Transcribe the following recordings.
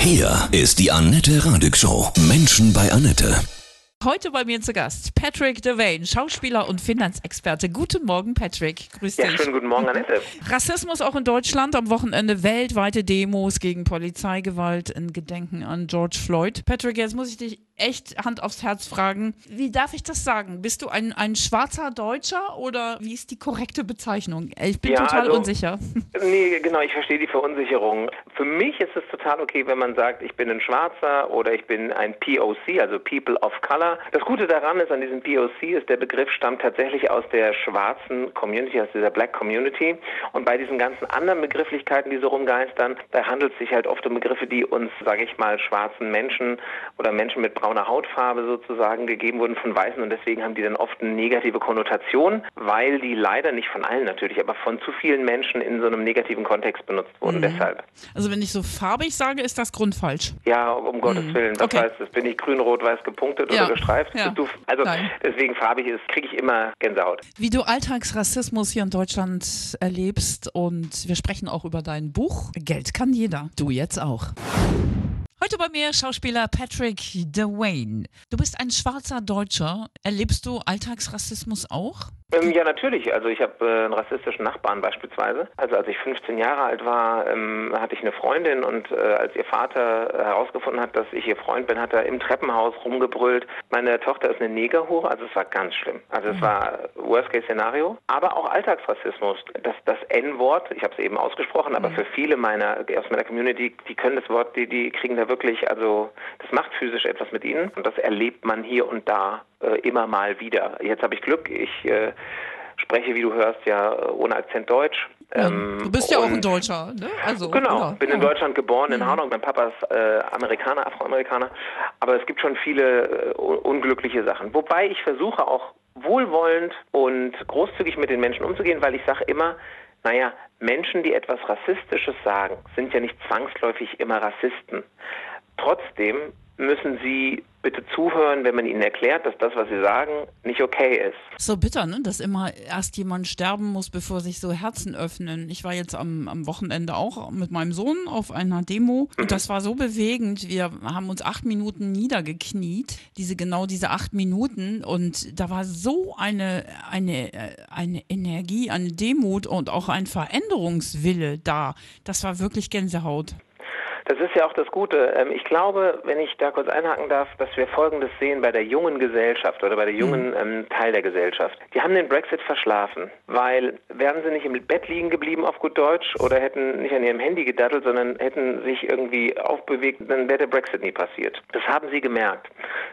Hier ist die Annette Radig Show. Menschen bei Annette. Heute bei mir zu Gast Patrick Devane, Schauspieler und Finanzexperte. Guten Morgen, Patrick. Grüß Ja, dich. schönen guten Morgen, Annette. Rassismus auch in Deutschland. Am Wochenende weltweite Demos gegen Polizeigewalt in Gedenken an George Floyd. Patrick, jetzt muss ich dich echt Hand aufs Herz fragen. Wie darf ich das sagen? Bist du ein, ein schwarzer Deutscher oder wie ist die korrekte Bezeichnung? Ich bin Ja, total also- unsicher. Nee, genau, ich verstehe die Verunsicherung. Für mich ist es total okay, wenn man sagt, ich bin ein Schwarzer oder ich bin ein POC, also People of Color. Das Gute daran ist, an diesem POC ist, der Begriff stammt tatsächlich aus der schwarzen Community, aus dieser Black Community. Und bei diesen ganzen anderen Begrifflichkeiten, die so rumgeistern, da handelt es sich halt oft um Begriffe, die uns, sage ich mal, schwarzen Menschen oder Menschen mit brauner Hautfarbe sozusagen gegeben wurden von Weißen. Und deswegen haben die dann oft eine negative Konnotation, weil die leider nicht von allen natürlich, aber von zu vielen Menschen in so einem negativen Kontext benutzt wurden. Deshalb. Also wenn ich so farbig sage, ist das grundfalsch. Ja, um Gottes Willen. Was Okay. heißt das? Bin ich grün, rot, weiß gepunktet Ja. oder gestreift? Ja. Du, also Nein. deswegen farbig ist, kriege ich immer Gänsehaut. Wie du Alltagsrassismus hier in Deutschland erlebst und wir sprechen auch über dein Buch. Geld kann jeder. Du jetzt auch. Heute bei mir Schauspieler Patrick DeWayne. Du bist ein schwarzer Deutscher. Erlebst du Alltagsrassismus auch? Ähm, ja, natürlich. Also ich habe äh, einen rassistischen Nachbarn beispielsweise. Also als ich 15 Jahre alt war, ähm, hatte ich eine Freundin und äh, als ihr Vater herausgefunden hat, dass ich ihr Freund bin, hat er im Treppenhaus rumgebrüllt. Meine Tochter ist eine Negerhure, also es war ganz schlimm. Also es war Worst-Case-Szenario, aber auch Alltagsrassismus. Das, das N-Wort, ich habe es eben ausgesprochen, aber für viele meiner aus meiner Community, die können das Wort, die, die kriegen da wirklich, also das macht physisch etwas mit ihnen und das erlebt man hier und da äh, immer mal wieder. Jetzt habe ich Glück, ich äh, spreche, wie du hörst, ja äh, ohne Akzent Deutsch. Ähm, du bist ja auch ein Deutscher, ne? Also, Genau, ja, bin in. Deutschland geboren, in Hanau. Mein Papa ist äh, Amerikaner, Afroamerikaner. Aber es gibt schon viele äh, un- unglückliche Sachen. Wobei ich versuche auch wohlwollend und großzügig mit den Menschen umzugehen, weil ich sage immer, naja, Menschen, die etwas Rassistisches sagen, sind ja nicht zwangsläufig immer Rassisten. Trotzdem müssen sie bitte zuhören, wenn man ihnen erklärt, dass das, was sie sagen, nicht okay ist. So bitter, ne? dass immer erst jemand sterben muss, bevor sich so Herzen öffnen. Ich war jetzt am, am Wochenende auch mit meinem Sohn auf einer Demo und das war so bewegend. Wir haben uns acht Minuten niedergekniet, diese genau diese acht Minuten und da war so eine, eine, eine Energie, eine Demut und auch ein Veränderungswille da. Das war wirklich Gänsehaut. Das ist ja auch das Gute. Ähm, Ich glaube, wenn ich da kurz einhaken darf, dass wir Folgendes sehen bei der jungen Gesellschaft oder bei der jungen ähm, Teil der Gesellschaft. Die haben den Brexit verschlafen, weil wären sie nicht im Bett liegen geblieben auf gut Deutsch oder hätten nicht an ihrem Handy gedattelt, sondern hätten sich irgendwie aufbewegt, dann wäre der Brexit nie passiert. Das haben sie gemerkt.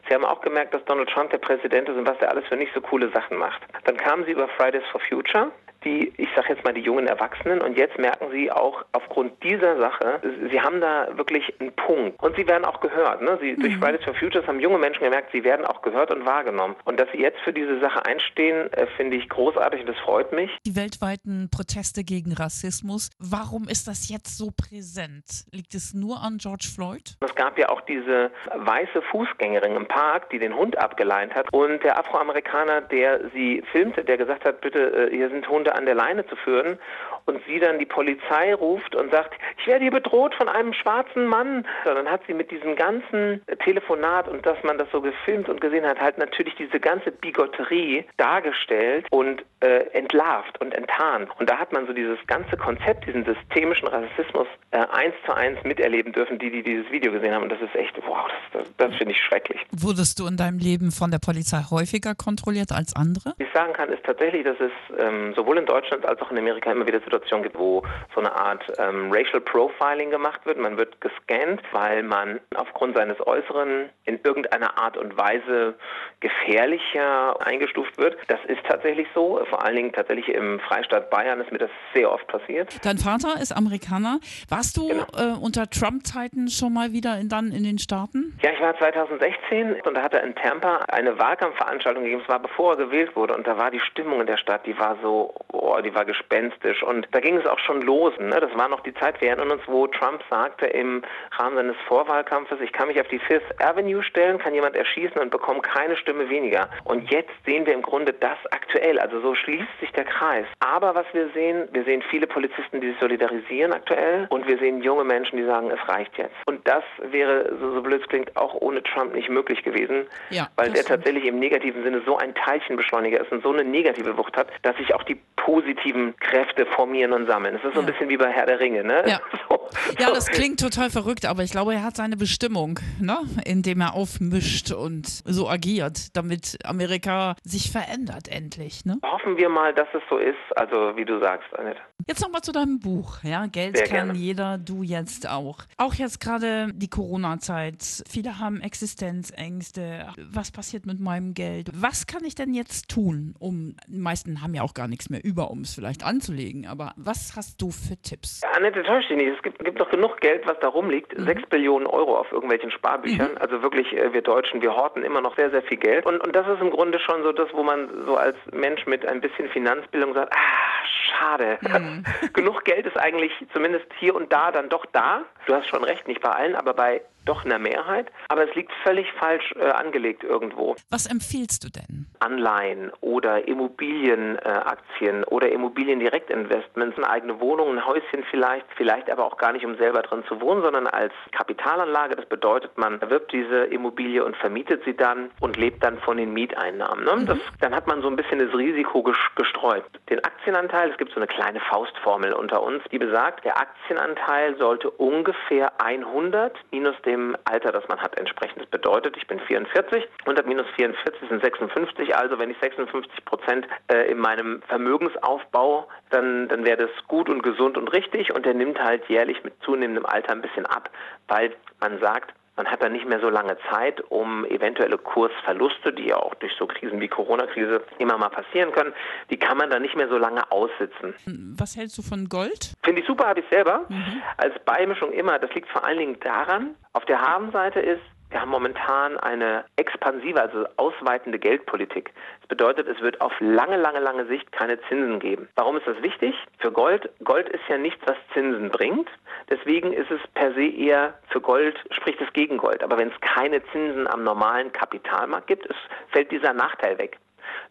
Sie haben auch gemerkt, dass Donald Trump der Präsident ist und was er alles für nicht so coole Sachen macht. Dann kamen sie über Fridays for Future die, ich sage jetzt mal, die jungen Erwachsenen. Und jetzt merken sie auch aufgrund dieser Sache, sie haben da wirklich einen Punkt. Und sie werden auch gehört. Ne? Sie, Durch Fridays for Futures haben junge Menschen gemerkt, sie werden auch gehört und wahrgenommen. Und dass sie jetzt für diese Sache einstehen, äh, finde ich großartig und das freut mich. Die weltweiten Proteste gegen Rassismus, warum ist das jetzt so präsent? Liegt es nur an George Floyd? Es gab ja auch diese weiße Fußgängerin im Park, die den Hund abgeleint hat. Und der Afroamerikaner, der sie filmte, der gesagt hat, bitte, äh, hier sind Hunde an der Leine zu führen. Und sie dann die Polizei ruft und sagt, ich werde hier bedroht von einem schwarzen Mann. So, dann hat sie mit diesem ganzen Telefonat und dass man das so gefilmt und gesehen hat, halt natürlich diese ganze Bigotterie dargestellt und äh, entlarvt und enttarnt. Und da hat man so dieses ganze Konzept, diesen systemischen Rassismus äh, eins zu eins miterleben dürfen, die, die dieses Video gesehen haben. Und das ist echt, wow, das, das, das finde ich schrecklich. Wurdest du in deinem Leben von der Polizei häufiger kontrolliert als andere? Was ich sagen kann, ist tatsächlich, dass es ähm, sowohl in Deutschland als auch in Amerika immer wieder Situationen gibt, wo so eine Art ähm, Racial Profiling gemacht wird. Man wird gescannt, weil man aufgrund seines Äußeren in irgendeiner Art und Weise gefährlicher eingestuft wird. Das ist tatsächlich so. Vor allen Dingen tatsächlich im Freistaat Bayern ist mir das sehr oft passiert. Dein Vater ist Amerikaner. Warst du Genau. äh, unter Trump-Zeiten schon mal wieder in, dann in den Staaten? Ja, ich war 2016 und da hat er in Tampa eine Wahlkampfveranstaltung gegeben. Es war bevor er gewählt wurde und da war die Stimmung in der Stadt, die war so, oh, die war gespenstisch und da ging es auch schon los. Ne? Das war noch die Zeit, wir erinnern uns, wo Trump sagte im Rahmen seines Vorwahlkampfes, ich kann mich auf die Fifth Avenue stellen, kann jemand erschießen und bekomme keine Stimme weniger. Und jetzt sehen wir im Grunde das aktuell. Also so schließt sich der Kreis. Aber was wir sehen, wir sehen viele Polizisten, die sich solidarisieren aktuell und wir sehen junge Menschen, die sagen, es reicht jetzt. Und das wäre, so, so blöd es klingt, auch ohne Trump nicht möglich gewesen, ja, weil der tatsächlich im negativen Sinne so ein Teilchenbeschleuniger ist und so eine negative Wucht hat, dass sich auch die positiven Kräfte formieren und sammeln. Es ist so ein bisschen wie bei Herr der Ringe, ne? Ja. So, ja, das klingt total verrückt, aber ich glaube, er hat seine Bestimmung, ne? indem er aufmischt und so agiert, damit Amerika sich verändert endlich. Ne? Hoffen wir mal, dass es so ist, also wie du sagst, Annette. Jetzt nochmal zu deinem Buch. Ja, Geld Sehr kann gerne. jeder, du jetzt auch. Auch jetzt gerade die Corona-Zeit. Viele haben Existenzängste. Was passiert mit meinem Geld? Was kann ich denn jetzt tun, um, die meisten haben ja auch gar nichts mehr über, um es vielleicht anzulegen. Aber was hast du für Tipps? Annette, täuscht dich nicht. Es gibt, gibt doch genug Geld, was da rumliegt. Mhm. Sechs Billionen Euro auf irgendwelchen Sparbüchern. Mhm. Also wirklich, äh, wir Deutschen, wir horten immer noch sehr, sehr viel Geld. Und, und das ist im Grunde schon so das, wo man so als Mensch mit ein bisschen Finanzbildung sagt, ah, schade. Mhm. Genug Geld ist eigentlich zumindest hier und da dann doch da. Du hast schon recht, nicht bei allen, aber bei doch einer Mehrheit. Aber es liegt völlig falsch äh, angelegt irgendwo. Was empfiehlst du denn? Anleihen oder Immobilienaktien äh, oder Immobiliendirektinvestments, eine eigene Wohnung, ein Häuschen vielleicht, vielleicht aber auch gar nicht, um selber drin zu wohnen, sondern als Kapitalanlage. Das bedeutet, man erwirbt diese Immobilie und vermietet sie dann und lebt dann von den Mieteinnahmen. Ne? Mhm. Das, dann hat man so ein bisschen das Risiko gestreut. Den Aktienanteil, es gibt so eine kleine Faustformel unter uns, die besagt, der Aktienanteil sollte ungefähr 100 minus dem Alter, das man hat, entsprechend. Das bedeutet, ich bin 44, 100 minus 44 sind 56, also wenn ich 56 Prozent äh, in meinem Vermögensaufbau, dann, dann wäre das gut und gesund und richtig und der nimmt halt jährlich mit zunehmendem Alter ein bisschen ab, weil man sagt, man hat dann nicht mehr so lange Zeit, um eventuelle Kursverluste, die ja auch durch so Krisen wie Corona-Krise immer mal passieren können, die kann man dann nicht mehr so lange aussitzen. Was hältst du von Gold? Finde ich super, habe ich selber. Mhm. Als Beimischung immer. Das liegt vor allen Dingen daran, auf der Habenseite ist, wir haben momentan eine expansive, also ausweitende Geldpolitik. Das bedeutet, es wird auf lange, lange, lange Sicht keine Zinsen geben. Warum ist das wichtig? Für Gold, Gold ist ja nichts, was Zinsen bringt. Deswegen ist es per se eher für Gold, spricht es gegen Gold. Aber wenn es keine Zinsen am normalen Kapitalmarkt gibt, fällt dieser Nachteil weg.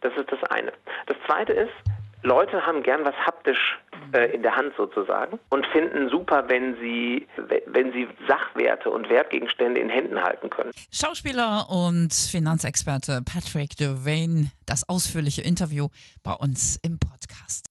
Das ist das eine. Das zweite ist, Leute haben gern was haptisch äh, in der Hand sozusagen und finden super, wenn sie, wenn sie Sachwerte und Wertgegenstände in Händen halten können. Schauspieler und Finanzexperte Patrick Devane, das ausführliche Interview bei uns im Podcast.